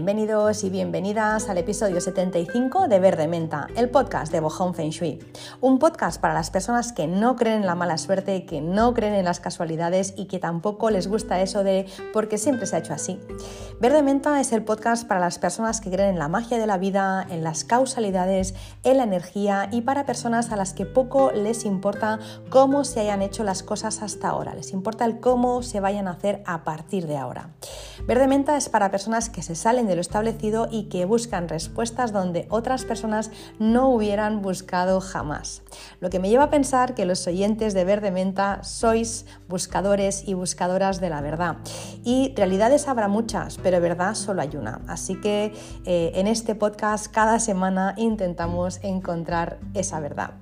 Bienvenidos y bienvenidas al episodio 75 de Verde Menta, el podcast de Bohong Feng Shui. Un podcast para las personas que no creen en la mala suerte, que no creen en las casualidades y que tampoco les gusta eso de porque siempre se ha hecho así. Verde Menta es el podcast para las personas que creen en la magia de la vida, en las causalidades, en la energía y para personas a las que poco les importa cómo se hayan hecho las cosas hasta ahora. Les importa el cómo se vayan a hacer a partir de ahora. Verde Menta es para personas que se salen lo establecido y que buscan respuestas donde otras personas no hubieran buscado jamás. Lo que me lleva a pensar que los oyentes de Verde Menta sois buscadores y buscadoras de la verdad. Y realidades habrá muchas, pero verdad solo hay una. Así que eh, en este podcast cada semana intentamos encontrar esa verdad.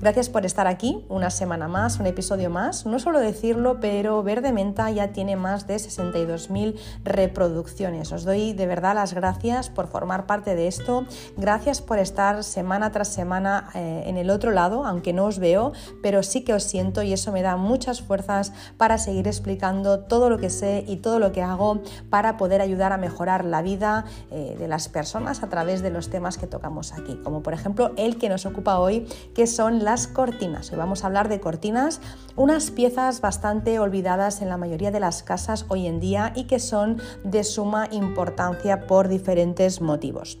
Gracias por estar aquí, una semana más, un episodio más. No solo decirlo, pero Verde Menta ya tiene más de 62.000 reproducciones. Os doy de verdad las gracias por formar parte de esto. Gracias por estar semana tras semana eh, en el otro lado, aunque no os veo, pero sí que os siento y eso me da muchas fuerzas para seguir explicando todo lo que sé y todo lo que hago para poder ayudar a mejorar la vida eh, de las personas a través de los temas que tocamos aquí, como por ejemplo el que nos ocupa hoy, que son las cortinas. Hoy vamos a hablar de cortinas, unas piezas bastante olvidadas en la mayoría de las casas hoy en día y que son de suma importancia por diferentes motivos.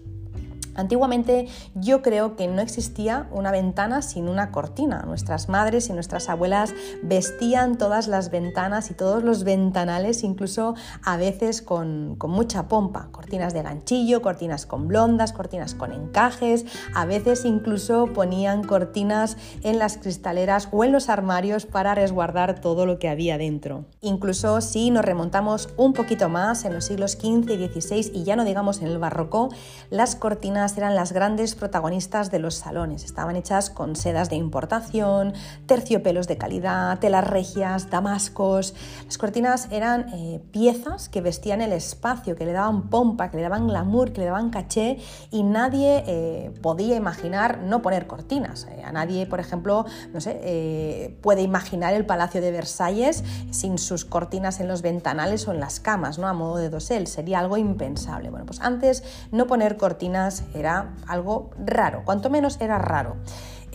Antiguamente yo creo que no existía una ventana sin una cortina. Nuestras madres y nuestras abuelas vestían todas las ventanas y todos los ventanales, incluso a veces con, mucha pompa. Cortinas de ganchillo, cortinas con blondas, cortinas con encajes, a veces incluso ponían cortinas en las cristaleras o en los armarios para resguardar todo lo que había dentro. Incluso si nos remontamos un poquito más en los siglos XV y XVI y ya no digamos en el barroco, las cortinas eran las grandes protagonistas de los salones. Estaban hechas con sedas de importación, terciopelos de calidad, telas regias, damascos. Las cortinas eran eh, piezas que vestían el espacio, que le daban pompa, que le daban glamour, que le daban caché y nadie eh, podía imaginar no poner cortinas. Eh, a nadie, por ejemplo, no sé, puede imaginar el Palacio de Versalles sin sus cortinas en los ventanales o en las camas, ¿no? A modo de dosel. Sería algo impensable. Bueno, pues antes no poner cortinas era algo raro, cuanto menos era raro.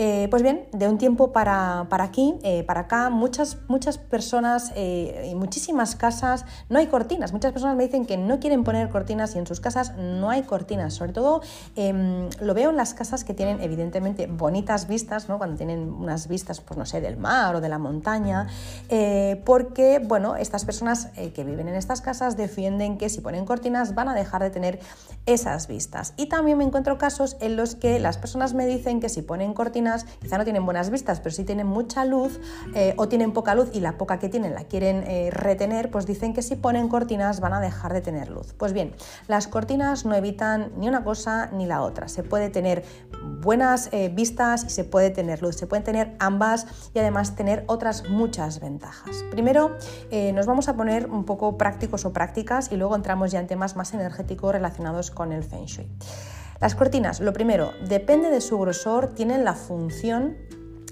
Eh, pues bien, de un tiempo para, aquí, eh, para acá, muchas, muchas personas eh, y muchísimas casas no hay cortinas. Muchas personas me dicen que no quieren poner cortinas y en sus casas no hay cortinas. Sobre todo em, lo veo en las casas que tienen evidentemente bonitas vistas, ¿no? cuando tienen unas vistas, pues no sé, del mar o de la montaña, porque, bueno, estas personas que viven en estas casas defienden que si ponen cortinas van a dejar de tener esas vistas. Y también me encuentro casos en los que las personas me dicen que si ponen cortinas quizá no tienen buenas vistas, pero si tienen mucha luz eh, o tienen poca luz y la poca que tienen la quieren eh, retener, pues dicen que si ponen cortinas van a dejar de tener luz. Pues bien, las cortinas no evitan ni una cosa ni la otra. Se puede tener buenas eh, vistas y se puede tener luz. Se pueden tener ambas y además tener otras muchas ventajas. Primero nos vamos a poner un poco prácticos o prácticas y luego entramos ya en temas más energéticos relacionados con el feng shui. Las cortinas, lo primero, depende de su grosor, tienen la función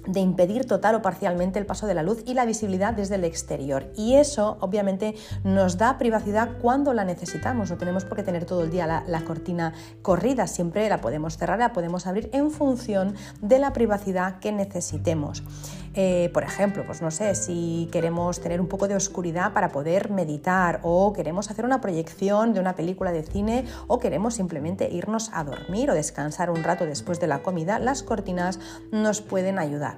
de impedir total o parcialmente el paso de la luz y la visibilidad desde el exterior. Y eso obviamente nos da privacidad cuando la necesitamos. No tenemos por qué tener todo el día la, cortina corrida, siempre la podemos cerrar, la podemos abrir en función de la privacidad que necesitemos. Eh, por ejemplo, pues no sé, si queremos tener un poco de oscuridad para poder meditar o queremos hacer una proyección de una película de cine o queremos simplemente irnos a dormir o descansar un rato después de la comida, las cortinas nos pueden ayudar.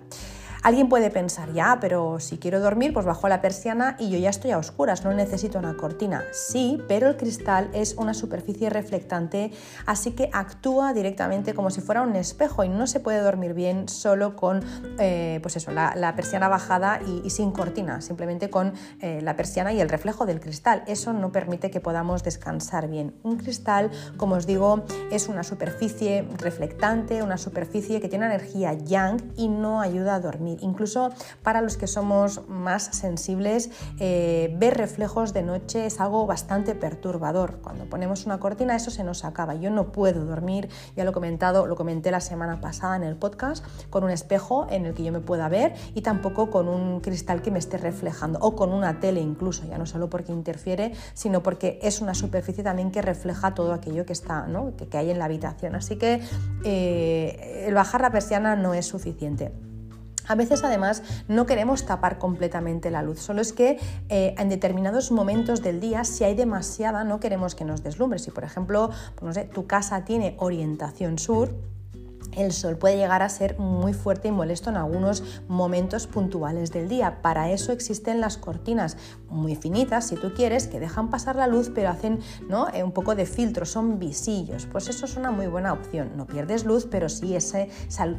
Alguien puede pensar, ya, pero si quiero dormir, pues bajo la persiana y yo ya estoy a oscuras, no necesito una cortina. Sí, pero el cristal es una superficie reflectante, así que actúa directamente como si fuera un espejo y no se puede dormir bien solo con eh, pues eso, la, persiana bajada y, sin cortina, simplemente con eh, la persiana y el reflejo del cristal. Eso no permite que podamos descansar bien. Un cristal, como os digo, es una superficie reflectante, una superficie que tiene energía yang y no ayuda a dormir Incluso para los que somos más sensibles, eh, ver reflejos de noche es algo bastante perturbador. Cuando ponemos una cortina eso se nos acaba. Yo no puedo dormir, ya lo he comentado, lo comenté la semana pasada en el podcast, con un espejo en el que yo me pueda ver y tampoco con un cristal que me esté reflejando o con una tele incluso, ya no solo porque interfiere, sino porque es una superficie también que refleja todo aquello que está, ¿no? que, hay en la habitación. Así que eh, el bajar la persiana no es suficiente. A veces además no queremos tapar completamente la luz, solo es que eh, en determinados momentos del día, si hay demasiada, no queremos que nos deslumbre. Si por ejemplo, pues no sé, tu casa tiene orientación sur, el sol puede llegar a ser muy fuerte y molesto en algunos momentos puntuales del día. Para eso existen las cortinas muy finitas, si tú quieres, que dejan pasar la luz, pero hacen ¿no? Eh, un poco de filtro, son visillos. Pues eso es una muy buena opción. No pierdes luz, pero sí ese,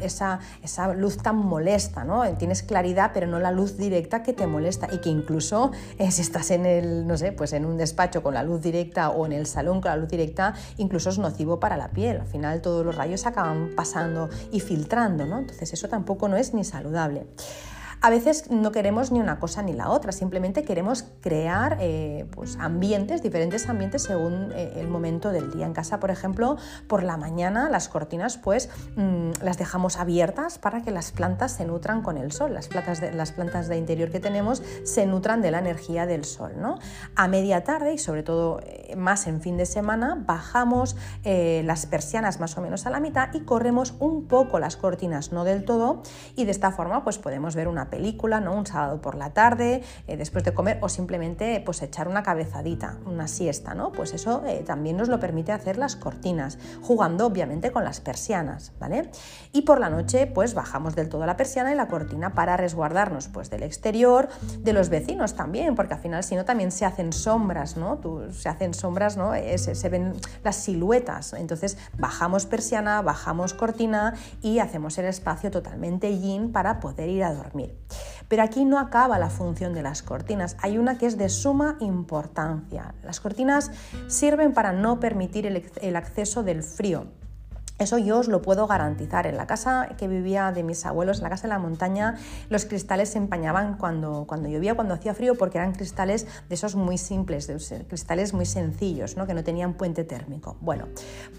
esa, esa, luz tan molesta. ¿no? Tienes claridad, pero no la luz directa que te molesta y que incluso eh, si estás en el, no sé, pues en un despacho con la luz directa o en el salón con la luz directa, incluso es nocivo para la piel. Al final todos los rayos acaban pasando y filtrando, ¿no? Entonces eso tampoco no es ni saludable. A veces no queremos ni una cosa ni la otra, simplemente queremos crear eh, pues ambientes, diferentes ambientes según eh, el momento del día. En casa, por ejemplo, por la mañana las cortinas pues mm, las dejamos abiertas para que las plantas se nutran con el sol. Las plantas, de, las plantas de interior que tenemos se nutran de la energía del sol. ¿no? A media tarde y sobre todo eh, más en fin de semana bajamos las persianas más o menos a la mitad y corremos un poco las cortinas, no del todo, y de esta forma pues podemos ver una película, ¿no? un sábado por la tarde, eh, después de comer, o simplemente pues, echar una cabezadita, una siesta. ¿no? Pues eso eh, también nos lo permite hacer las cortinas, jugando obviamente con las persianas. ¿vale? Y por la noche pues bajamos del todo la persiana y la cortina para resguardarnos pues, del exterior, de los vecinos también, porque al final si no también se hacen sombras, ¿no? se hacen sombras, ¿no? Eh, se, ven las siluetas. Entonces bajamos persiana, bajamos cortina y hacemos el espacio totalmente yin para poder ir a dormir. Pero aquí no acaba la función de las cortinas, hay una que es de suma importancia. Las cortinas sirven para no permitir el, acceso del frío. Eso yo os lo puedo garantizar. En la casa que vivía de mis abuelos, en la casa de la montaña, los cristales se empañaban cuando, cuando llovía, cuando hacía frío, porque eran cristales de esos muy simples, de cristales muy sencillos, ¿no? que no tenían puente térmico. Bueno,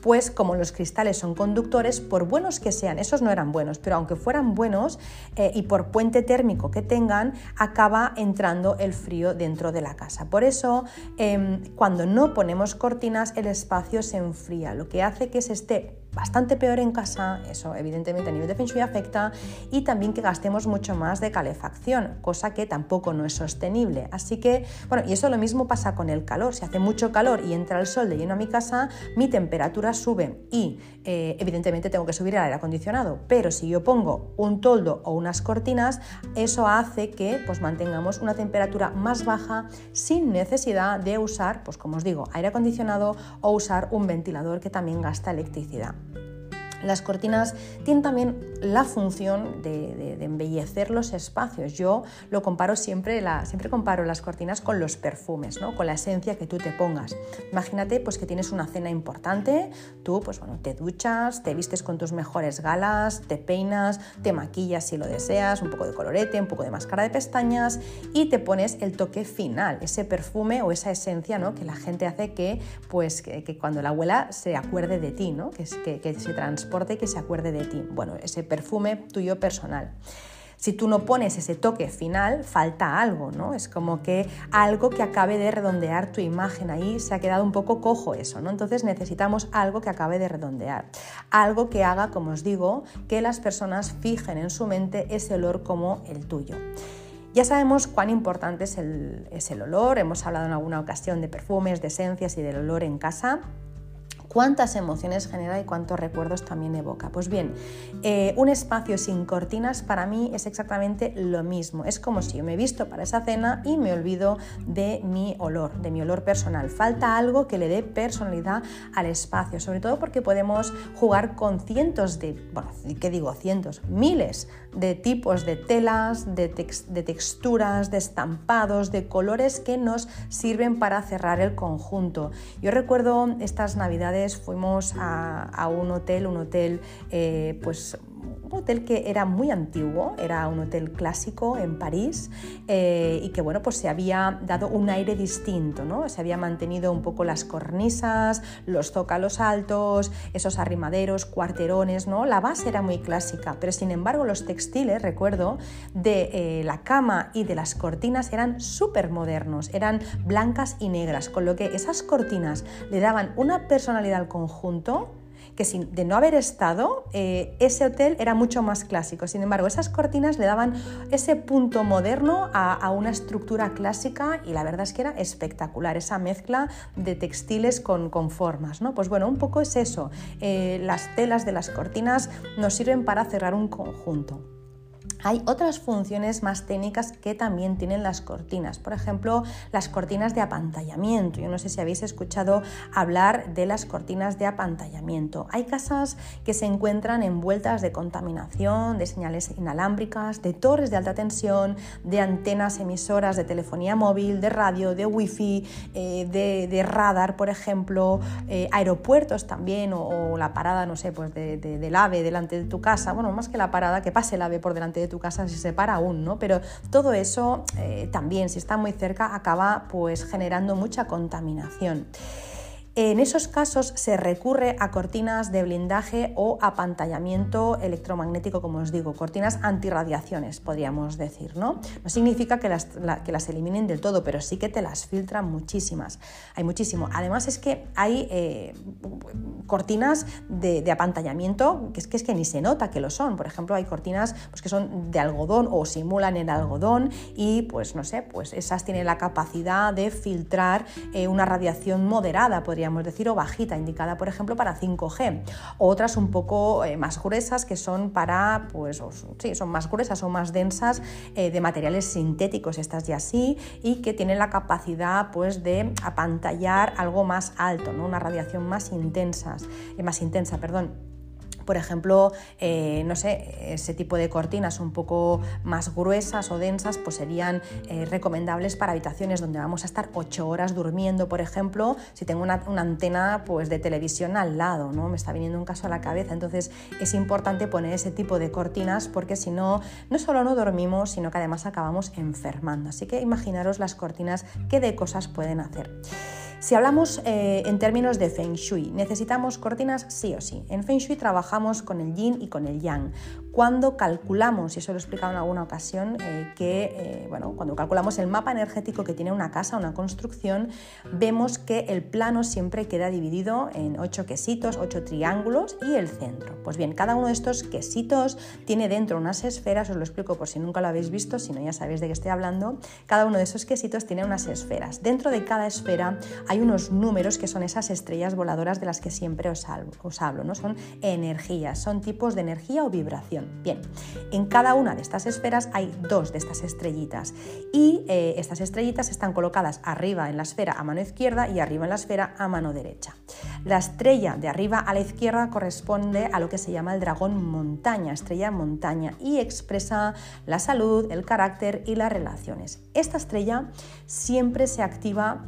pues como los cristales son conductores, por buenos que sean, esos no eran buenos, pero aunque fueran buenos eh, y por puente térmico que tengan, acaba entrando el frío dentro de la casa. Por eso, em, cuando no ponemos cortinas, el espacio se enfría, lo que hace que se esté bastante peor en casa, eso evidentemente a nivel de Feng afecta, y también que gastemos mucho más de calefacción, cosa que tampoco no es sostenible. Así que, bueno, y eso lo mismo pasa con el calor. Si hace mucho calor y entra el sol de lleno a mi casa, mi temperatura sube y eh, evidentemente tengo que subir el aire acondicionado. Pero si yo pongo un toldo o unas cortinas, eso hace que pues, mantengamos una temperatura más baja sin necesidad de usar, pues como os digo, aire acondicionado o usar un ventilador que también gasta electricidad. Las cortinas tienen también la función de, embellecer los espacios. Yo lo comparo siempre, siempre comparo las cortinas con los perfumes, ¿no? con la esencia que tú te pongas. Imagínate pues, que tienes una cena importante, tú pues, bueno, te duchas, te vistes con tus mejores galas, te peinas, te maquillas si lo deseas, un poco de colorete, un poco de máscara de pestañas y te pones el toque final, ese perfume o esa esencia ¿no? que la gente hace que, pues, que, cuando la abuela se acuerde de ti, ¿no? que, se que se acuerde de ti. Bueno, ese perfume tuyo personal. Si tú no pones ese toque final, falta algo, ¿no? Es como que algo que acabe de redondear tu imagen. Ahí se ha quedado un poco cojo eso, ¿no? Entonces necesitamos algo que acabe de redondear. Algo que haga, como os digo, que las personas fijen en su mente ese olor como el tuyo. Ya sabemos cuán importante es el, es el olor, hemos hablado en alguna ocasión de perfumes, de esencias y del olor en casa cuántas emociones genera y cuántos recuerdos también evoca. Pues bien, eh, un espacio sin cortinas para mí es exactamente lo mismo. Es como si yo me he visto para esa cena y me olvido de mi olor, de mi olor personal. Falta algo que le dé personalidad al espacio, sobre todo porque podemos jugar con cientos de, bueno, ¿qué digo? Cientos, miles de tipos de telas, de, de texturas, de estampados, de colores que nos sirven para cerrar el conjunto. Yo recuerdo estas navidades fuimos a, un hotel, un hotel eh, pues hotel que era muy antiguo, era un hotel clásico en París eh, y que bueno, pues se había dado un aire distinto, ¿no? Se había mantenido un poco las cornisas, los zócalos altos, esos arrimaderos, cuarterones, ¿no? La base era muy clásica, pero sin embargo los textiles, recuerdo, de eh, la cama y de las cortinas eran súper modernos, eran blancas y negras, con lo que esas cortinas le daban una personalidad al conjunto que sin, de no haber estado, eh, ese hotel era mucho más clásico. Sin embargo, esas cortinas le daban ese punto moderno a, una estructura clásica y la verdad es que era espectacular, esa mezcla de textiles con, con formas. ¿no? Pues bueno, un poco es eso. Eh, las telas de las cortinas nos sirven para cerrar un conjunto. Hay otras funciones más técnicas que también tienen las cortinas, por ejemplo, las cortinas de apantallamiento. Yo no sé si habéis escuchado hablar de las cortinas de apantallamiento. Hay casas que se encuentran envueltas de contaminación, de señales inalámbricas, de torres de alta tensión, de antenas emisoras de telefonía móvil, de radio, de wifi, eh, de, radar, por ejemplo, eh, aeropuertos también, o, la parada, no sé, pues del ave delante de tu casa. Bueno, más que la parada, que pase el ave por delante de tu casa si se para aún, ¿no? Pero todo eso eh, también, si está muy cerca, acaba pues generando mucha contaminación. En esos casos se recurre a cortinas de blindaje o apantallamiento electromagnético, como os digo, cortinas antirradiaciones, podríamos decir. No, no significa que las, que las eliminen del todo, pero sí que te las filtran muchísimas. Hay muchísimo. Además es que hay eh, cortinas de, apantallamiento que es, que ni se nota que lo son. Por ejemplo, hay cortinas pues, que son de algodón o simulan el algodón y pues no sé, pues esas tienen la capacidad de filtrar eh, una radiación moderada, podría decir, o bajita, indicada por ejemplo para 5G. Otras un poco eh, más gruesas que son para, pues sí, son más gruesas o más densas eh, de materiales sintéticos, estas ya sí, y que tienen la capacidad pues de apantallar algo más alto, ¿no? una radiación más intensa, eh, más intensa, perdón. Por ejemplo, eh, no sé, ese tipo de cortinas un poco más gruesas o densas, pues serían eh, recomendables para habitaciones donde vamos a estar ocho horas durmiendo, por ejemplo, si tengo una, antena pues, de televisión al lado, ¿no? Me está viniendo un caso a la cabeza. Entonces es importante poner ese tipo de cortinas porque si no, no solo no dormimos, sino que además acabamos enfermando. Así que imaginaros las cortinas qué de cosas pueden hacer. Si hablamos eh, en términos de Feng Shui, necesitamos cortinas sí o sí. En Feng Shui trabajamos con el yin y con el yang. Cuando calculamos, y eso lo he explicado en alguna ocasión, eh, que eh, bueno, cuando calculamos el mapa energético que tiene una casa, una construcción, vemos que el plano siempre queda dividido en ocho quesitos, ocho triángulos y el centro. Pues bien, cada uno de estos quesitos tiene dentro unas esferas, os lo explico por si nunca lo habéis visto, si no ya sabéis de qué estoy hablando. Cada uno de esos quesitos tiene unas esferas. Dentro de cada esfera hay unos números que son esas estrellas voladoras de las que siempre os hablo, ¿no? Son energías, son tipos de energía o vibración. Bien, en cada una de estas esferas hay dos de estas estrellitas y eh, estas estrellitas están colocadas arriba en la esfera a mano izquierda y arriba en la esfera a mano derecha. La estrella de arriba a la izquierda corresponde a lo que se llama el dragón montaña, estrella montaña, y expresa la salud, el carácter y las relaciones. Esta estrella siempre se activa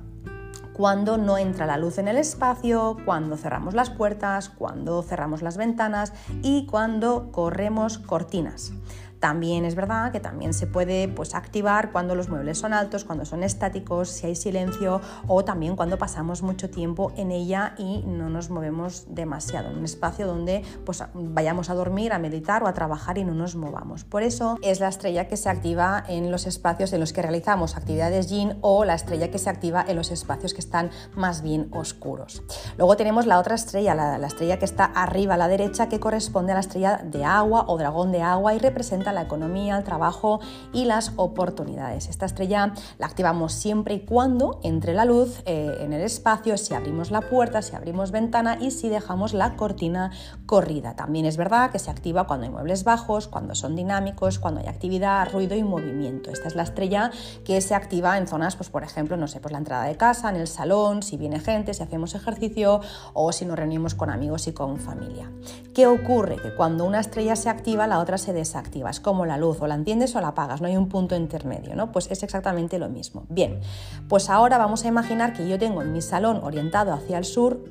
cuando no entra la luz en el espacio, cuando cerramos las puertas, cuando cerramos las ventanas y cuando corremos cortinas. También es verdad que también se puede pues, activar cuando los muebles son altos, cuando son estáticos, si hay silencio o también cuando pasamos mucho tiempo en ella y no nos movemos demasiado, en un espacio donde pues, vayamos a dormir, a meditar o a trabajar y no nos movamos. Por eso es la estrella que se activa en los espacios en los que realizamos actividades yin o la estrella que se activa en los espacios que están más bien oscuros. Luego tenemos la otra estrella, la, la estrella que está arriba a la derecha que corresponde a la estrella de agua o dragón de agua y representa la economía, el trabajo y las oportunidades. Esta estrella la activamos siempre y cuando entre la luz eh, en el espacio, si abrimos la puerta, si abrimos ventana y si dejamos la cortina corrida. También es verdad que se activa cuando hay muebles bajos, cuando son dinámicos, cuando hay actividad, ruido y movimiento. Esta es la estrella que se activa en zonas, pues por ejemplo, no sé, pues la entrada de casa, en el salón, si viene gente, si hacemos ejercicio o si nos reunimos con amigos y con familia. ¿Qué ocurre? Que cuando una estrella se activa, la otra se desactiva como la luz, o la enciendes o la apagas, no hay un punto intermedio, ¿no? Pues es exactamente lo mismo. Bien, pues ahora vamos a imaginar que yo tengo en mi salón orientado hacia el sur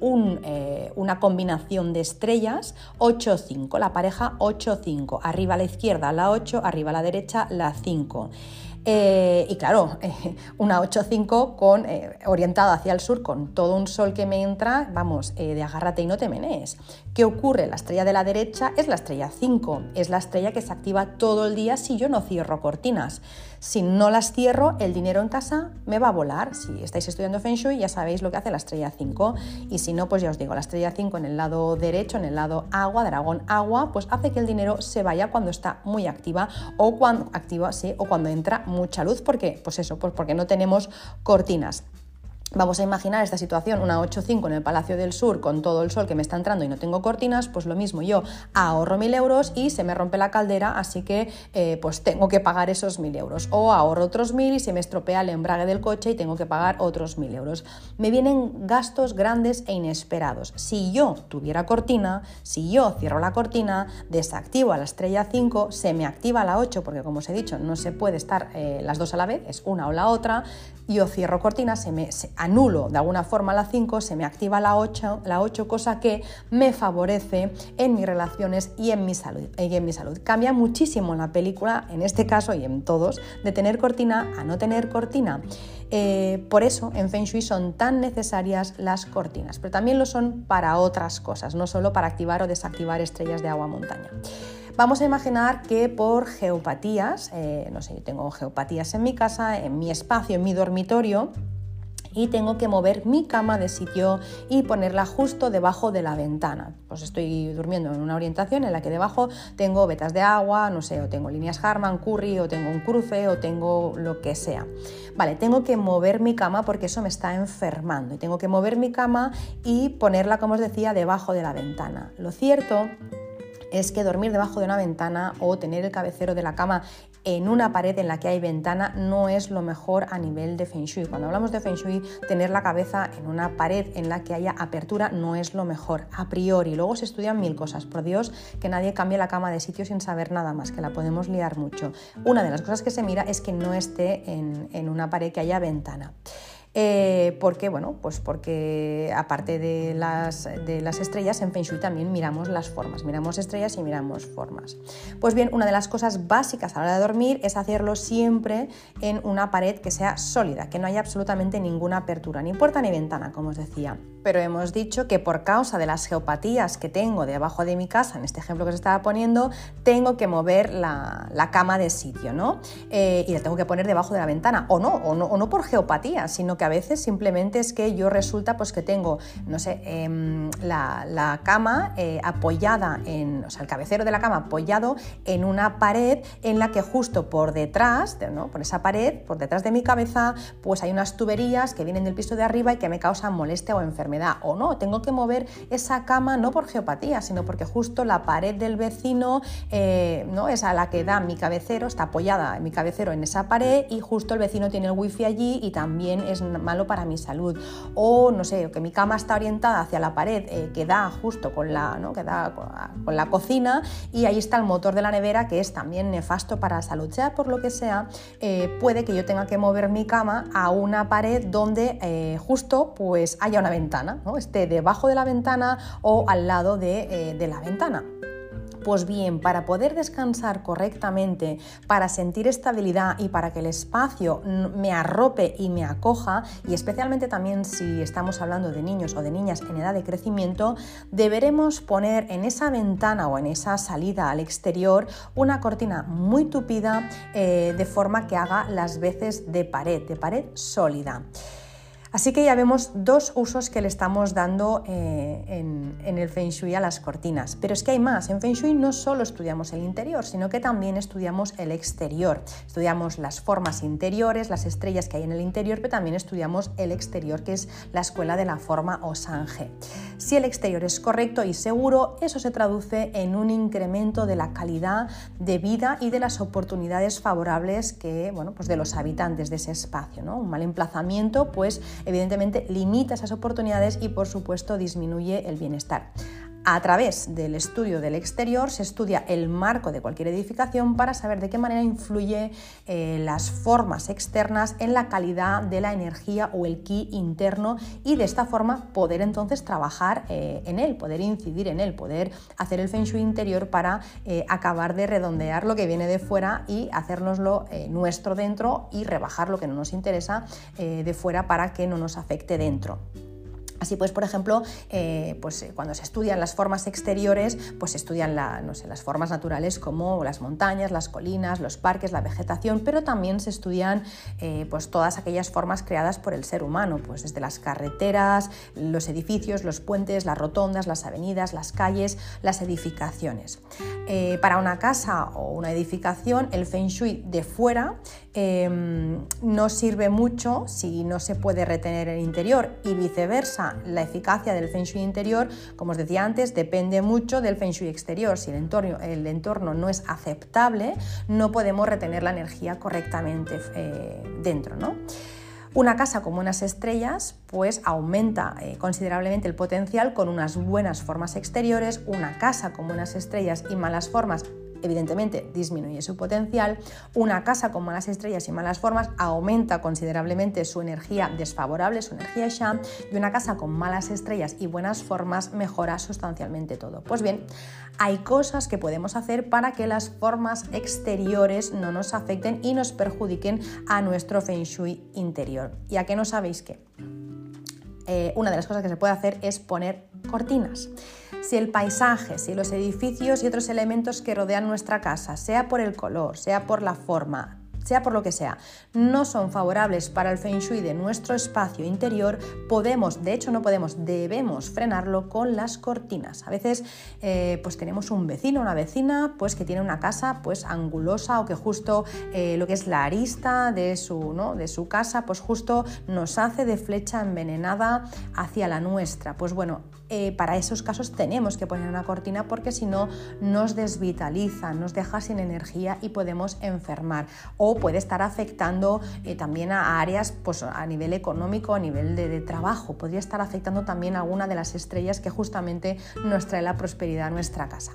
eh, una combinación de estrellas 8-5, la pareja 8-5, arriba a la izquierda la 8, arriba a la derecha la 5. Eh, y claro, una 8.5 con, eh, orientada hacia el sur con todo un sol que me entra, vamos, de agárrate y no te menees. ¿Qué ocurre? La estrella de la derecha es la estrella 5, es la estrella que se activa todo el día si yo no cierro cortinas. Si no las cierro, el dinero en casa me va a volar. Si estáis estudiando Feng Shui ya sabéis lo que hace la estrella 5 y si no, pues ya os digo, la estrella 5 en el lado derecho, en el lado agua, dragón agua, pues hace que el dinero se vaya cuando está muy activa o cuando activa, sí, o cuando entra mucha luz, porque pues eso, pues porque no tenemos cortinas. Vamos a imaginar esta situación, una 8.5 en el Palacio del Sur con todo el sol que me está entrando y no tengo cortinas, pues lo mismo, yo ahorro mil euros y se me rompe la caldera, así que eh, pues tengo que pagar esos mil euros. O ahorro otros mil y se me estropea el embrague del coche y tengo que pagar otros mil euros. Me vienen gastos grandes e inesperados. Si yo tuviera cortina, si yo cierro la cortina, desactivo a la estrella 5, se me activa la 8, porque como os he dicho, no se puede estar eh, las dos a la vez, es una o la otra, yo cierro cortina, se me anulo de alguna forma la 5, se me activa la 8, la 8, cosa que me favorece en mis relaciones y en mi salud. Y en mi salud. Cambia muchísimo la película, en este caso y en todos, de tener cortina a no tener cortina. Eh, por eso en Feng Shui son tan necesarias las cortinas, pero también lo son para otras cosas, no solo para activar o desactivar estrellas de agua montaña. Vamos a imaginar que por geopatías, eh, no sé, yo tengo geopatías en mi casa, en mi espacio, en mi dormitorio, y tengo que mover mi cama de sitio y ponerla justo debajo de la ventana. Pues estoy durmiendo en una orientación en la que debajo tengo vetas de agua, no sé, o tengo líneas Harman, Curry, o tengo un cruce, o tengo lo que sea. Vale, tengo que mover mi cama porque eso me está enfermando y tengo que mover mi cama y ponerla, como os decía, debajo de la ventana. Lo cierto es que dormir debajo de una ventana o tener el cabecero de la cama en una pared en la que hay ventana no es lo mejor a nivel de Feng Shui. Cuando hablamos de Feng Shui, tener la cabeza en una pared en la que haya apertura no es lo mejor, a priori. Luego se estudian mil cosas. Por Dios, que nadie cambie la cama de sitio sin saber nada más, que la podemos liar mucho. Una de las cosas que se mira es que no esté en, en una pared que haya ventana. Eh, porque, bueno, pues porque aparte de las, de las estrellas, en Feng también miramos las formas, miramos estrellas y miramos formas. Pues bien, una de las cosas básicas a la hora de dormir es hacerlo siempre en una pared que sea sólida, que no haya absolutamente ninguna apertura, ni puerta ni ventana, como os decía. Pero hemos dicho que por causa de las geopatías que tengo debajo de mi casa, en este ejemplo que os estaba poniendo, tengo que mover la, cama de sitio, ¿no? Eh, y la tengo que poner debajo de la ventana, o no, o no, o no por geopatía, sino que a veces simplemente es que yo resulta pues que tengo, no sé, em, la, cama eh, apoyada en, o sea, el cabecero de la cama apoyado en una pared en la que justo por detrás, ¿no? por esa pared, por detrás de mi cabeza, pues hay unas tuberías que vienen del piso de arriba y que me causan molestia o enfermedad. O no, tengo que mover esa cama no por geopatía, sino porque justo la pared del vecino, eh, ¿no? es a la que da mi cabecero, está apoyada mi cabecero en esa pared y justo el vecino tiene el wifi allí y también es malo para mi salud. O no sé, que mi cama está orientada hacia la pared eh, que da justo con la, ¿no? que da con la cocina y ahí está el motor de la nevera que es también nefasto para la salud. Sea por lo que sea, eh, puede que yo tenga que mover mi cama a una pared donde eh, justo pues haya una ventana, ¿no? esté debajo de la ventana o al lado de, de la ventana. Pues bien, para poder descansar correctamente, para sentir estabilidad y para que el espacio me arrope y me acoja, y especialmente también si estamos hablando de niños o de niñas en edad de crecimiento, deberemos poner en esa ventana o en esa salida al exterior una cortina muy tupida eh, de forma que haga las veces de pared, de pared sólida. Así que ya vemos dos usos que le estamos dando eh, en, el Feng Shui a las cortinas. Pero es que hay más. En Feng Shui no solo estudiamos el interior, sino que también estudiamos el exterior. Estudiamos las formas interiores, las estrellas que hay en el interior, pero también estudiamos el exterior, que es la escuela de la forma o Sange. Si el exterior es correcto y seguro, eso se traduce en un incremento de la calidad de vida y de las oportunidades favorables que, bueno, pues de los habitantes de ese espacio. Un mal emplazamiento, pues evidentemente limita esas oportunidades y por supuesto disminuye el bienestar. A través del estudio del exterior se estudia el marco de cualquier edificación para saber de qué manera influye eh, las formas externas en la calidad de la energía o el ki interno y de esta forma poder entonces trabajar eh, en él, poder incidir en él, poder hacer el feng shui interior para eh, acabar de redondear lo que viene de fuera y hacérnoslo nuestro dentro y rebajar lo que no nos interesa de fuera para que no nos afecte dentro. Así pues, por ejemplo, eh, pues, eh, cuando se estudian las formas exteriores, pues se estudian las formas naturales como las montañas, las colinas, los parques, la vegetación, pero también se estudian eh, pues, todas aquellas formas creadas por el ser humano, pues desde las carreteras, los edificios, los puentes, las rotondas, las avenidas, las calles, las edificaciones. para una casa o una edificación, el feng shui de fuera Em, no sirve mucho si no se puede retener el interior y viceversa. La eficacia del feng shui interior, como os decía antes, depende mucho del feng shui exterior. Si el entorno, el entorno no es aceptable, no podemos retener la energía correctamente eh, dentro. ¿no? Una casa con buenas estrellas pues aumenta eh, considerablemente el potencial con unas buenas formas exteriores, una casa con buenas estrellas y malas formas evidentemente disminuye su potencial. Una casa con malas estrellas y malas formas aumenta considerablemente su energía desfavorable, su energía Sha, y una casa con malas estrellas y buenas formas mejora sustancialmente todo. Pues bien, hay cosas que podemos hacer para que las formas exteriores no nos afecten y nos perjudiquen a nuestro feng shui interior. ¿Y a no sabéis qué? Eh, una de las cosas que se puede hacer es poner cortinas. Si el paisaje, si los edificios y otros elementos que rodean nuestra casa, sea por el color, sea por la forma, sea por lo que sea, no son favorables para el feng shui de nuestro espacio interior, podemos, de hecho no podemos, debemos frenarlo con las cortinas. A veces eh, pues tenemos un vecino, una vecina, pues que tiene una casa pues angulosa o que justo eh, lo que es la arista de su, ¿no? de su casa, pues justo nos hace de flecha envenenada hacia la nuestra. Pues bueno, eh, para esos casos tenemos que poner una cortina porque si no nos desvitaliza, nos deja sin energía y podemos enfermar. O puede estar afectando eh, también a áreas pues, a nivel económico, a nivel de, trabajo. Podría estar afectando también a alguna de las estrellas que justamente nos trae la prosperidad a nuestra casa.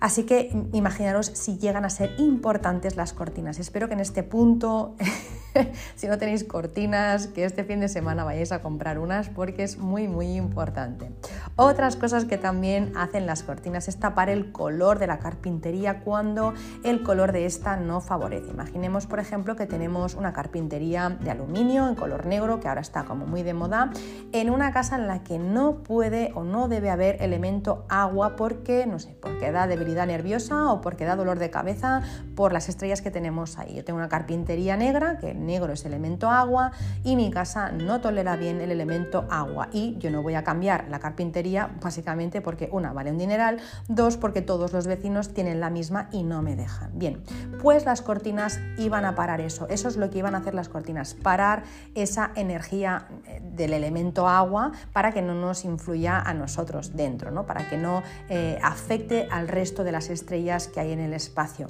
Así que imaginaros si llegan a ser importantes las cortinas. Espero que en este punto si no tenéis cortinas, que este fin de semana vayáis a comprar unas porque es muy muy importante. Otras cosas que también hacen las cortinas es tapar el color de la carpintería cuando el color de esta no favorece. Imaginemos por ejemplo que tenemos una carpintería de aluminio en color negro que ahora está como muy de moda en una casa en la que no puede o no debe haber elemento agua porque no sé, porque da debilidad nerviosa o porque da dolor de cabeza por las estrellas que tenemos ahí. Yo tengo una carpintería negra que negro es elemento agua y mi casa no tolera bien el elemento agua y yo no voy a cambiar la carpintería básicamente porque una vale un dineral, dos porque todos los vecinos tienen la misma y no me dejan. Bien, pues las cortinas iban a parar eso, eso es lo que iban a hacer las cortinas, parar esa energía eh, del elemento agua para que no nos influya a nosotros dentro, ¿no? para que no eh, afecte al resto de las estrellas que hay en el espacio.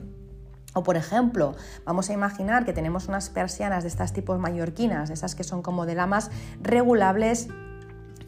O por ejemplo, vamos a imaginar que tenemos unas persianas de estas tipos mallorquinas, esas que son como de lamas regulables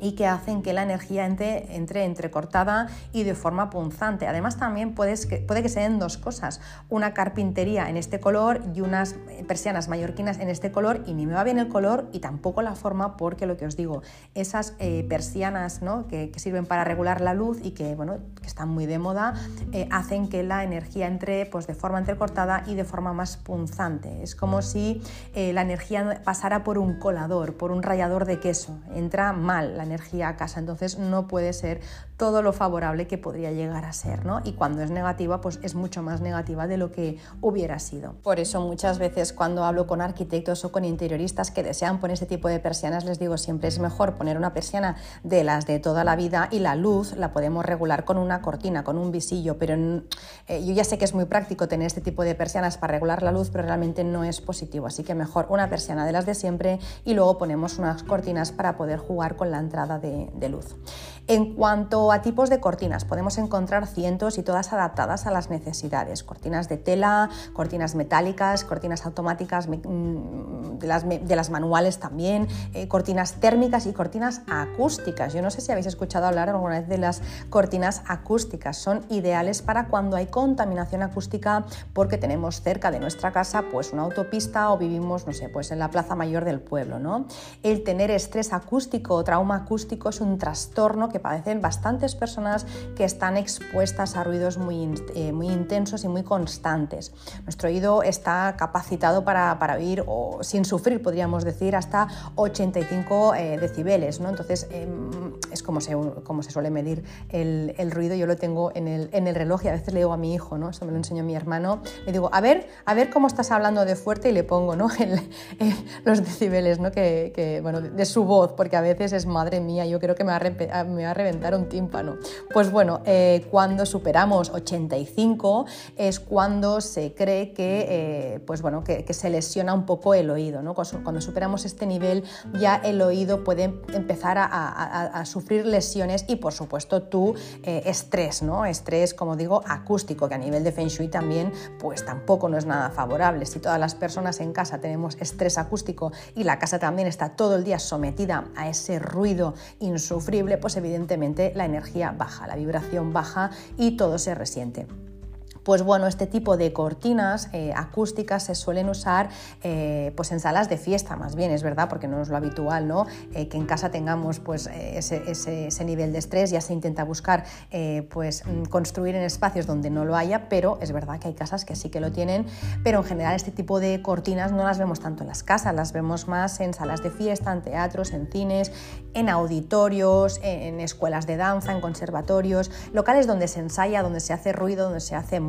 y que hacen que la energía entre, entre entrecortada y de forma punzante. Además también puedes que, puede que sean dos cosas, una carpintería en este color y unas persianas mallorquinas en este color y ni me va bien el color y tampoco la forma porque lo que os digo, esas eh, persianas ¿no? que, sirven para regular la luz y que, bueno, que están muy de moda, eh, hacen que la energía entre pues, de forma entrecortada y de forma más punzante. Es como si eh, la energía pasara por un colador, por un rallador de queso. Entra mal la energía a casa, entonces no puede ser todo lo favorable que podría llegar a ser, ¿no? Y cuando es negativa, pues es mucho más negativa de lo que hubiera sido. Por eso muchas veces cuando hablo con arquitectos o con interioristas que desean poner este tipo de persianas, les digo siempre es mejor poner una persiana de las de toda la vida y la luz la podemos regular con una cortina, con un visillo, pero eh, yo ya sé que es muy práctico tener este tipo de persianas para regular la luz, pero realmente no es positivo, así que mejor una persiana de las de siempre y luego ponemos unas cortinas para poder jugar con la entrada de luz. En cuanto a tipos de cortinas, podemos encontrar cientos y todas adaptadas a las necesidades. Cortinas de tela, cortinas metálicas, cortinas automáticas mm, de las, manuales también, eh, cortinas térmicas y cortinas acústicas. Yo no sé si habéis escuchado hablar alguna vez de las cortinas acústicas. Son ideales para cuando hay contaminación acústica porque tenemos cerca de nuestra casa pues una autopista o vivimos, no sé, pues en la plaza mayor del pueblo, ¿no? El tener estrés acústico o trauma acústico es un trastorno que padecen bastantes personas que están expuestas a ruidos muy, eh, muy intensos y muy constantes. Nuestro oído está capacitado para, para oír o sin sufrir, podríamos decir, hasta 85 eh, decibeles. ¿no? Entonces, em, es como se, como se suele medir el, ruido. Yo lo tengo en el, en el reloj y a veces le digo a mi hijo, ¿no? esto me lo enseñó mi hermano, le digo, a ver, a ver cómo estás hablando de fuerte y le pongo ¿no? los decibeles ¿no? que, bueno, de su voz, porque a veces es madre mía, yo creo que me va va a reventar un tímpano. Pues bueno, eh, cuando superamos 85 es cuando se cree que, eh, pues bueno, que, se lesiona un poco el oído. ¿no? Cuando superamos este nivel ya el oído puede empezar a, sufrir lesiones y por supuesto tu eh, estrés, ¿no? estrés como digo acústico que a nivel de Feng Shui también pues tampoco no es nada favorable. Si todas las personas en casa tenemos estrés acústico y la casa también está todo el día sometida a ese ruido insufrible, pues evidentemente evidentemente la energía baja, la vibración baja y todo se resiente. Pues bueno, este tipo de cortinas eh, acústicas se suelen usar eh, pues en salas de fiesta, más bien, es verdad, porque no es lo habitual, ¿no? Eh, que en casa tengamos pues ese, nivel de estrés, ya se intenta buscar pues mm, construir en espacios donde no lo haya, pero es verdad que hay casas que sí que lo tienen, pero en general este tipo de cortinas no las vemos tanto en las casas, las vemos más en salas de fiesta, en teatros, en cines, en auditorios, en escuelas de danza, en conservatorios, locales donde se ensaya, donde se hace ruido, donde se hace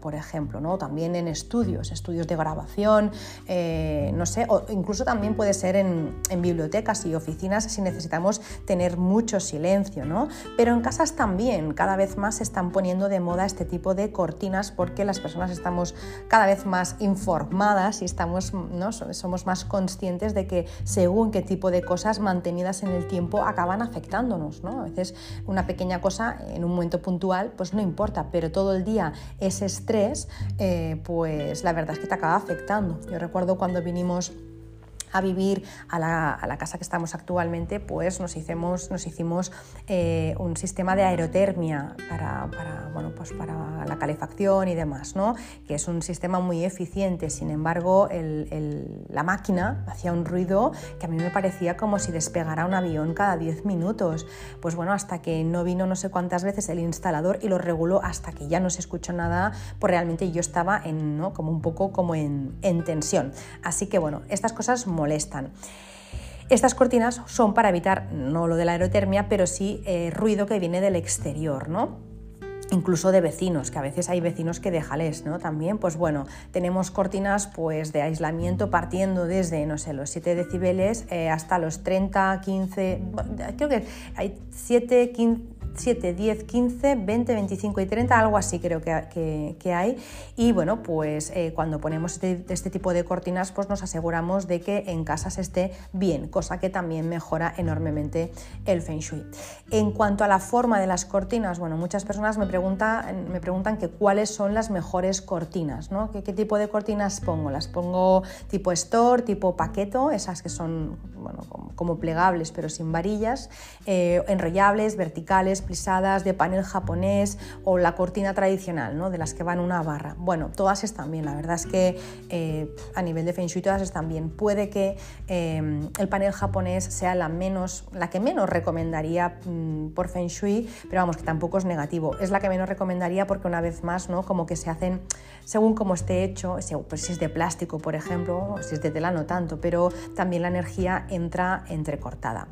por ejemplo, ¿no? también en estudios, estudios de grabación, eh, no sé, o incluso también puede ser en, bibliotecas y oficinas si necesitamos tener mucho silencio, ¿no? Pero en casas también, cada vez más se están poniendo de moda este tipo de cortinas porque las personas estamos cada vez más informadas y estamos, ¿no? somos más conscientes de que según qué tipo de cosas mantenidas en el tiempo acaban afectándonos, ¿no? A veces una pequeña cosa en un momento puntual pues no importa, pero todo el día ese estrés, eh, pues la verdad es que te acaba afectando. Yo recuerdo cuando vinimos a vivir a la, casa que estamos actualmente, pues nos hicimos, nos hicimos eh, un sistema de aerotermia para, bueno, pues para la calefacción y demás, ¿no? que es un sistema muy eficiente. Sin embargo, la máquina hacía un ruido que a mí me parecía como si despegara un avión cada 10 minutos. Pues bueno, hasta que no vino no sé cuántas veces el instalador y lo reguló hasta que ya no se escuchó nada, pues realmente yo estaba en, ¿no? como un poco como en, en tensión. Así que bueno, estas cosas molestan. Estas cortinas son para evitar no lo de la aerotermia, pero sí eh, ruido que viene del exterior, ¿no? incluso de vecinos, que a veces hay vecinos que déjales, ¿no? También, pues bueno, tenemos cortinas pues de aislamiento partiendo desde, no sé, los 7 decibeles eh, hasta los 30, 15, creo que hay 7, 15 7, 10, 15, 20, 25 y 30, algo así creo que, que, hay. Y bueno, pues eh, cuando ponemos este, este, tipo de cortinas, pues nos aseguramos de que en casa se esté bien, cosa que también mejora enormemente el Feng Shui. En cuanto a la forma de las cortinas, bueno, muchas personas me preguntan, me preguntan que cuáles son las mejores cortinas, ¿no? ¿Qué, tipo de cortinas pongo? ¿Las pongo tipo store, tipo paqueto, esas que son bueno, como, plegables pero sin varillas, eh, enrollables, verticales, plisadas, de panel japonés o la cortina tradicional, ¿no? de las que van una barra. Bueno, todas están bien, la verdad es que eh, a nivel de Feng Shui todas están bien. Puede que eh, el panel japonés sea la, menos, la que menos recomendaría mm, por Feng Shui, pero vamos, que tampoco es negativo. Es la que menos recomendaría porque una vez más, ¿no? como que se hacen según cómo esté hecho, pues si es de plástico, por ejemplo, si es de tela no tanto, pero también la energía entra entrecortada.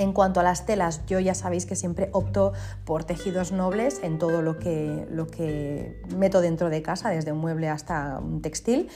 En cuanto a las telas, yo ya sabéis que siempre opto por tejidos nobles en todo lo que, lo que meto dentro de casa, desde un mueble hasta un textil.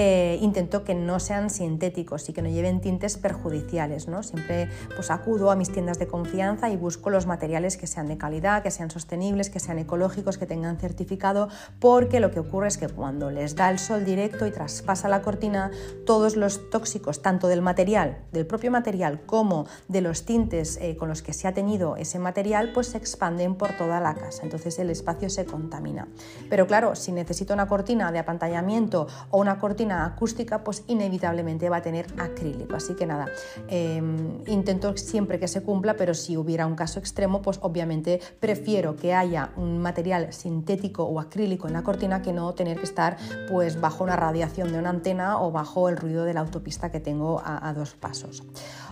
Eh, intento que no sean sintéticos y que no lleven tintes perjudiciales. ¿no? Siempre pues, acudo a mis tiendas de confianza y busco los materiales que sean de calidad, que sean sostenibles, que sean ecológicos, que tengan certificado, porque lo que ocurre es que cuando les da el sol directo y traspasa la cortina, todos los tóxicos, tanto del material, del propio material, como de los tintes, eh, con los que se ha tenido ese material pues se expanden por toda la casa, entonces el espacio se contamina. Pero claro, si necesito una cortina de apantallamiento o una cortina acústica, pues inevitablemente va a tener acrílico. Así que nada, em, intento siempre que se cumpla, pero si hubiera un caso extremo, pues obviamente prefiero que haya un material sintético o acrílico en la cortina que no tener que estar pues bajo una radiación de una antena o bajo el ruido de la autopista que tengo a, dos pasos.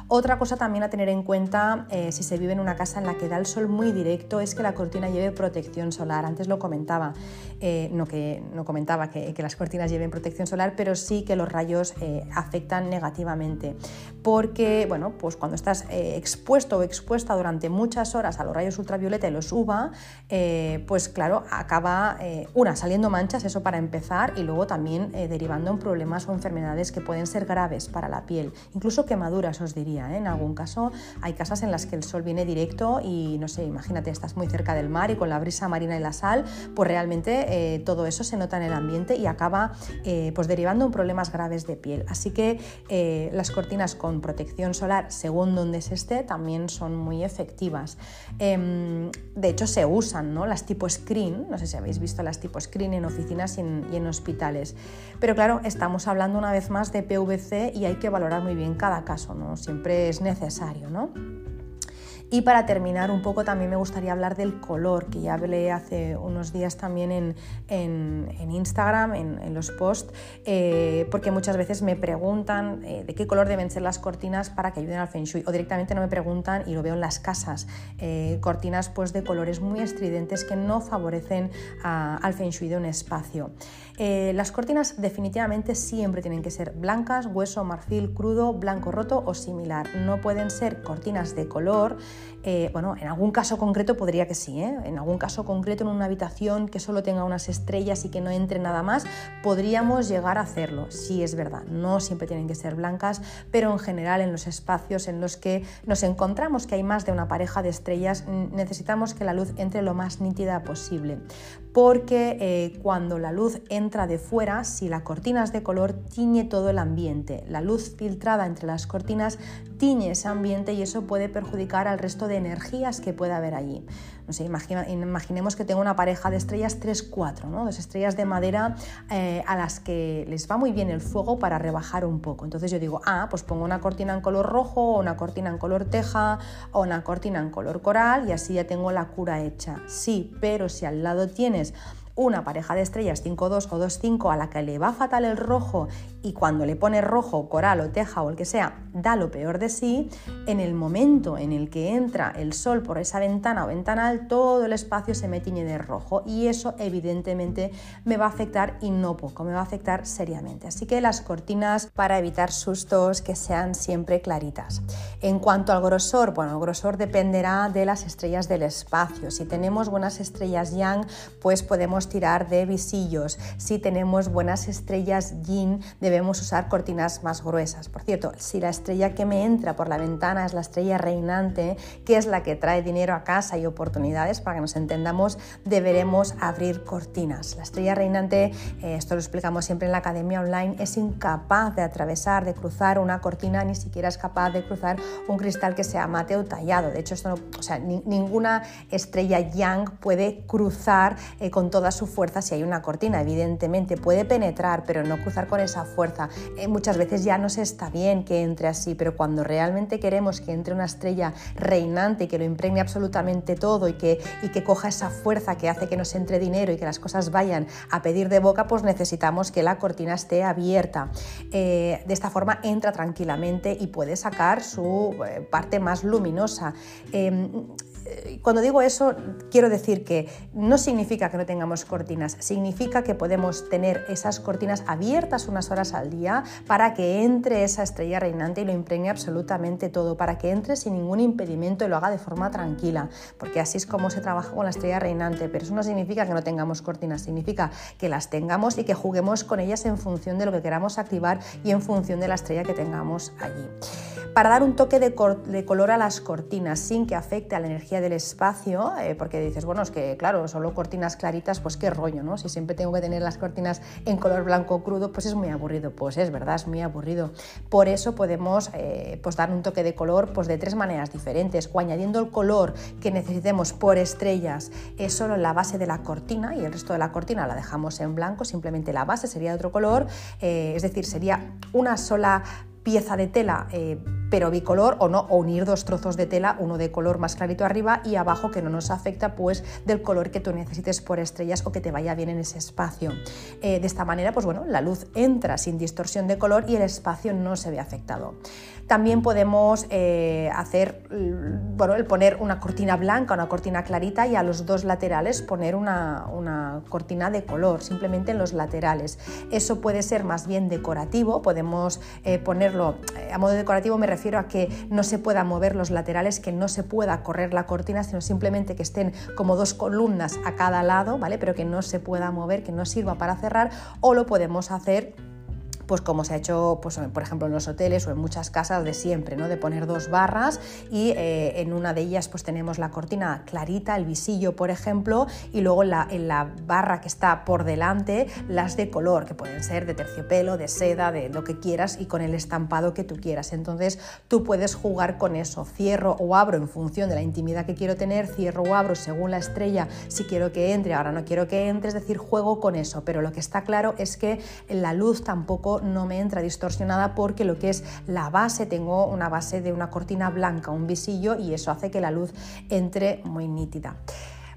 Otra cosa también a tener en cuenta eh, si se vive en una casa en la que da el sol muy directo es que la cortina lleve protección solar. Antes lo comentaba, eh, no que no comentaba que, las cortinas lleven protección solar, pero sí que los rayos eh, afectan negativamente. Porque, bueno, pues cuando estás expuesto o expuesta durante muchas horas a los rayos ultravioleta y los UVA, pues claro, acaba una saliendo manchas, eso para empezar, y luego también derivando en problemas o enfermedades que pueden ser graves para la piel, incluso quemaduras, os diría. ¿Eh? En algún caso hay casas en las que el sol viene directo y no sé, imagínate, estás muy cerca del mar y con la brisa marina y la sal, pues realmente eh, todo eso se nota en el ambiente y acaba eh, pues derivando en problemas graves de piel. Así que las cortinas con protección solar, según donde se esté, también son muy efectivas. Em, de hecho, se usan ¿no? las tipo screen, no sé si habéis visto las tipo screen en oficinas y en hospitales. Pero claro, estamos hablando una vez más de PVC y hay que valorar muy bien cada caso, ¿no? Siempre es necesario, ¿no? Y para terminar un poco también me gustaría hablar del color, que ya hablé hace unos días también en, en, Instagram, en, los posts, eh, porque muchas veces me preguntan eh, de qué color deben ser las cortinas para que ayuden al Feng Shui, o directamente no me preguntan y lo veo en las casas, eh, cortinas pues de colores muy estridentes que no favorecen al Feng Shui de un espacio. Las cortinas definitivamente siempre tienen que ser blancas, hueso, marfil, crudo, blanco roto o similar. No pueden ser cortinas de color eh, bueno, en algún caso concreto podría que sí, ¿eh? en algún caso concreto en una habitación que solo tenga unas estrellas y que no entre nada más, podríamos llegar a hacerlo, sí es verdad, no siempre tienen que ser blancas, pero en general en los espacios en los que nos encontramos que hay más de una pareja de estrellas, necesitamos que la luz entre lo más nítida posible, porque eh, cuando la luz entra de fuera, si la cortina es de color, tiñe todo el ambiente, la luz filtrada entre las cortinas tiñe ese ambiente y eso puede perjudicar al resto de energías que pueda haber allí. No sé, imaginemos que tengo una pareja de estrellas 3-4, ¿no? dos estrellas de madera eh, a las que les va muy bien el fuego para rebajar un poco. Entonces yo digo, ah, pues pongo una cortina en color rojo, una cortina en color teja, o una cortina en color coral y así ya tengo la cura hecha. Sí, pero si al lado tienes una pareja de estrellas 5-2 o 2-5 a la que le va fatal el rojo y cuando le pone rojo, coral o teja o el que sea, da lo peor de sí, en el momento en el que entra el sol por esa ventana o ventanal, todo el espacio se me tiñe de rojo y eso evidentemente me va a afectar y no poco, me va a afectar seriamente. Así que las cortinas para evitar sustos que sean siempre claritas. En cuanto al grosor, bueno, el grosor dependerá de las estrellas del espacio. Si tenemos buenas estrellas yang, pues podemos tirar de visillos. Si tenemos buenas estrellas yin, debemos usar cortinas más gruesas. Por cierto, si la estrella que me entra por la ventana es la estrella reinante, que es la que trae dinero a casa y oportunidades, para que nos entendamos, deberemos abrir cortinas. La estrella reinante, eh, esto lo explicamos siempre en la academia online, es incapaz de atravesar, de cruzar una cortina, ni siquiera es capaz de cruzar un cristal que sea mate o tallado. De hecho, o sea, ninguna estrella yang puede cruzar eh, con todas su fuerza si hay una cortina. Evidentemente puede penetrar, pero no cruzar con esa fuerza. Eh, muchas veces ya no se está bien que entre así, pero cuando realmente queremos que entre una estrella reinante y que lo impregne absolutamente todo y que, y que coja esa fuerza que hace que nos entre dinero y que las cosas vayan a pedir de boca, pues necesitamos que la cortina esté abierta. Eh, de esta forma entra tranquilamente y puede sacar su eh, parte más luminosa. Em, cuando digo eso, quiero decir que no significa que no tengamos cortinas, significa que podemos tener esas cortinas abiertas unas horas al día para que entre esa estrella reinante y lo impregne absolutamente todo, para que entre sin ningún impedimento y lo haga de forma tranquila, porque así es como se trabaja con la estrella reinante, pero eso no significa que no tengamos cortinas, significa que las tengamos y que juguemos con ellas en función de lo que queramos activar y en función de la estrella que tengamos allí. Para dar un toque de, de color a las cortinas sin que afecte a la energía del espacio, eh, porque dices, bueno, es que claro, solo cortinas claritas, pues qué rollo, ¿no? Si siempre tengo que tener las cortinas en color blanco crudo, pues es muy aburrido. Pues es verdad, es muy aburrido. Por eso podemos eh, pues dar un toque de color pues de tres maneras diferentes, o añadiendo el color que necesitemos por estrellas, es solo la base de la cortina y el resto de la cortina la dejamos en blanco, simplemente la base sería de otro color, eh, es decir, sería una sola pieza de tela eh, pero bicolor o no, o unir dos trozos de tela, uno de color más clarito arriba y abajo que no nos afecta pues del color que tú necesites por estrellas o que te vaya bien en ese espacio. Eh, de esta manera pues bueno, la luz entra sin distorsión de color y el espacio no se ve afectado. También podemos eh, hacer, bueno, el poner una cortina blanca, una cortina clarita y a los dos laterales poner una, una cortina de color, simplemente en los laterales. Eso puede ser más bien decorativo, podemos eh, ponerlo a modo decorativo, me refiero a que no se pueda mover los laterales, que no se pueda correr la cortina, sino simplemente que estén como dos columnas a cada lado, ¿vale? Pero que no se pueda mover, que no sirva para cerrar, o lo podemos hacer pues como se ha hecho, pues, por ejemplo, en los hoteles o en muchas casas de siempre, ¿no? de poner dos barras y eh, en una de ellas pues tenemos la cortina clarita, el visillo, por ejemplo, y luego la, en la, barra que está por delante las de color, que pueden ser de terciopelo, de seda, de lo que quieras y con el estampado que tú quieras. Entonces tú puedes jugar con eso, cierro o abro en función de la intimidad que quiero tener, cierro o abro según la estrella, si quiero que entre, ahora no quiero que entre, es decir, juego con eso, pero lo que está claro es que la luz tampoco no me entra distorsionada porque lo que es la base, tengo una base de una cortina blanca, un visillo y eso hace que la luz entre muy nítida.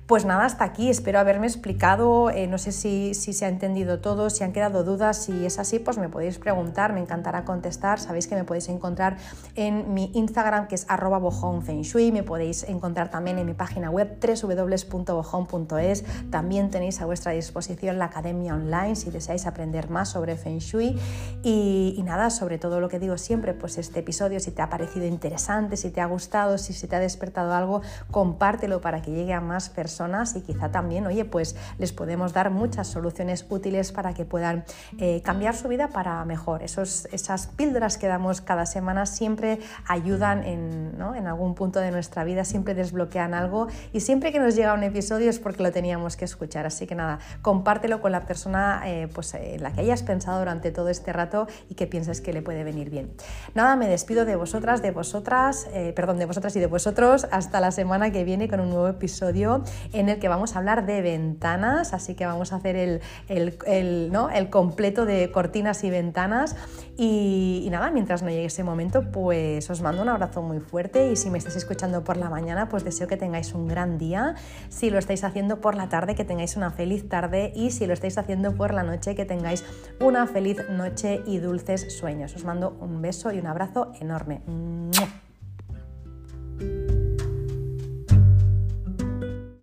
Pues nada, hasta aquí. Espero haberme explicado. Eh, no sé si, se ha entendido todo, si han quedado dudas. Si es así, pues me podéis preguntar, me encantará contestar. Sabéis que me podéis encontrar en mi Instagram, que es arroba. Me podéis encontrar también en mi página web www.bojon.es. También tenéis a vuestra disposición la academia online si deseáis aprender más sobre Feng Shui. Y, nada, sobre todo lo que digo siempre, pues este episodio, si te ha parecido interesante, si te ha gustado, si te ha despertado algo, compártelo para que llegue a más personas y quizá también, oye, pues les podemos dar muchas soluciones útiles para que puedan eh, cambiar su vida para mejor. Esos, esas píldoras que damos cada semana siempre ayudan en, en algún punto de nuestra vida, siempre desbloquean algo y siempre que nos llega un episodio es porque lo teníamos que escuchar. Así que nada, compártelo con la persona eh, pues, en la que hayas pensado durante todo este rato y que pienses que le puede venir bien. Nada, me despido de vosotras, de vosotras, eh, perdón, de vosotras y de vosotros hasta la semana que viene con un nuevo episodio en el que vamos a hablar de ventanas, así que vamos a hacer el, el, ¿no? el completo de cortinas y ventanas. Y, nada, mientras no llegue ese momento, pues os mando un abrazo muy fuerte y si me estáis escuchando por la mañana, pues deseo que tengáis un gran día. Si lo estáis haciendo por la tarde, que tengáis una feliz tarde y si lo estáis haciendo por la noche, que tengáis una feliz noche y dulces sueños. Os mando un beso y un abrazo enorme.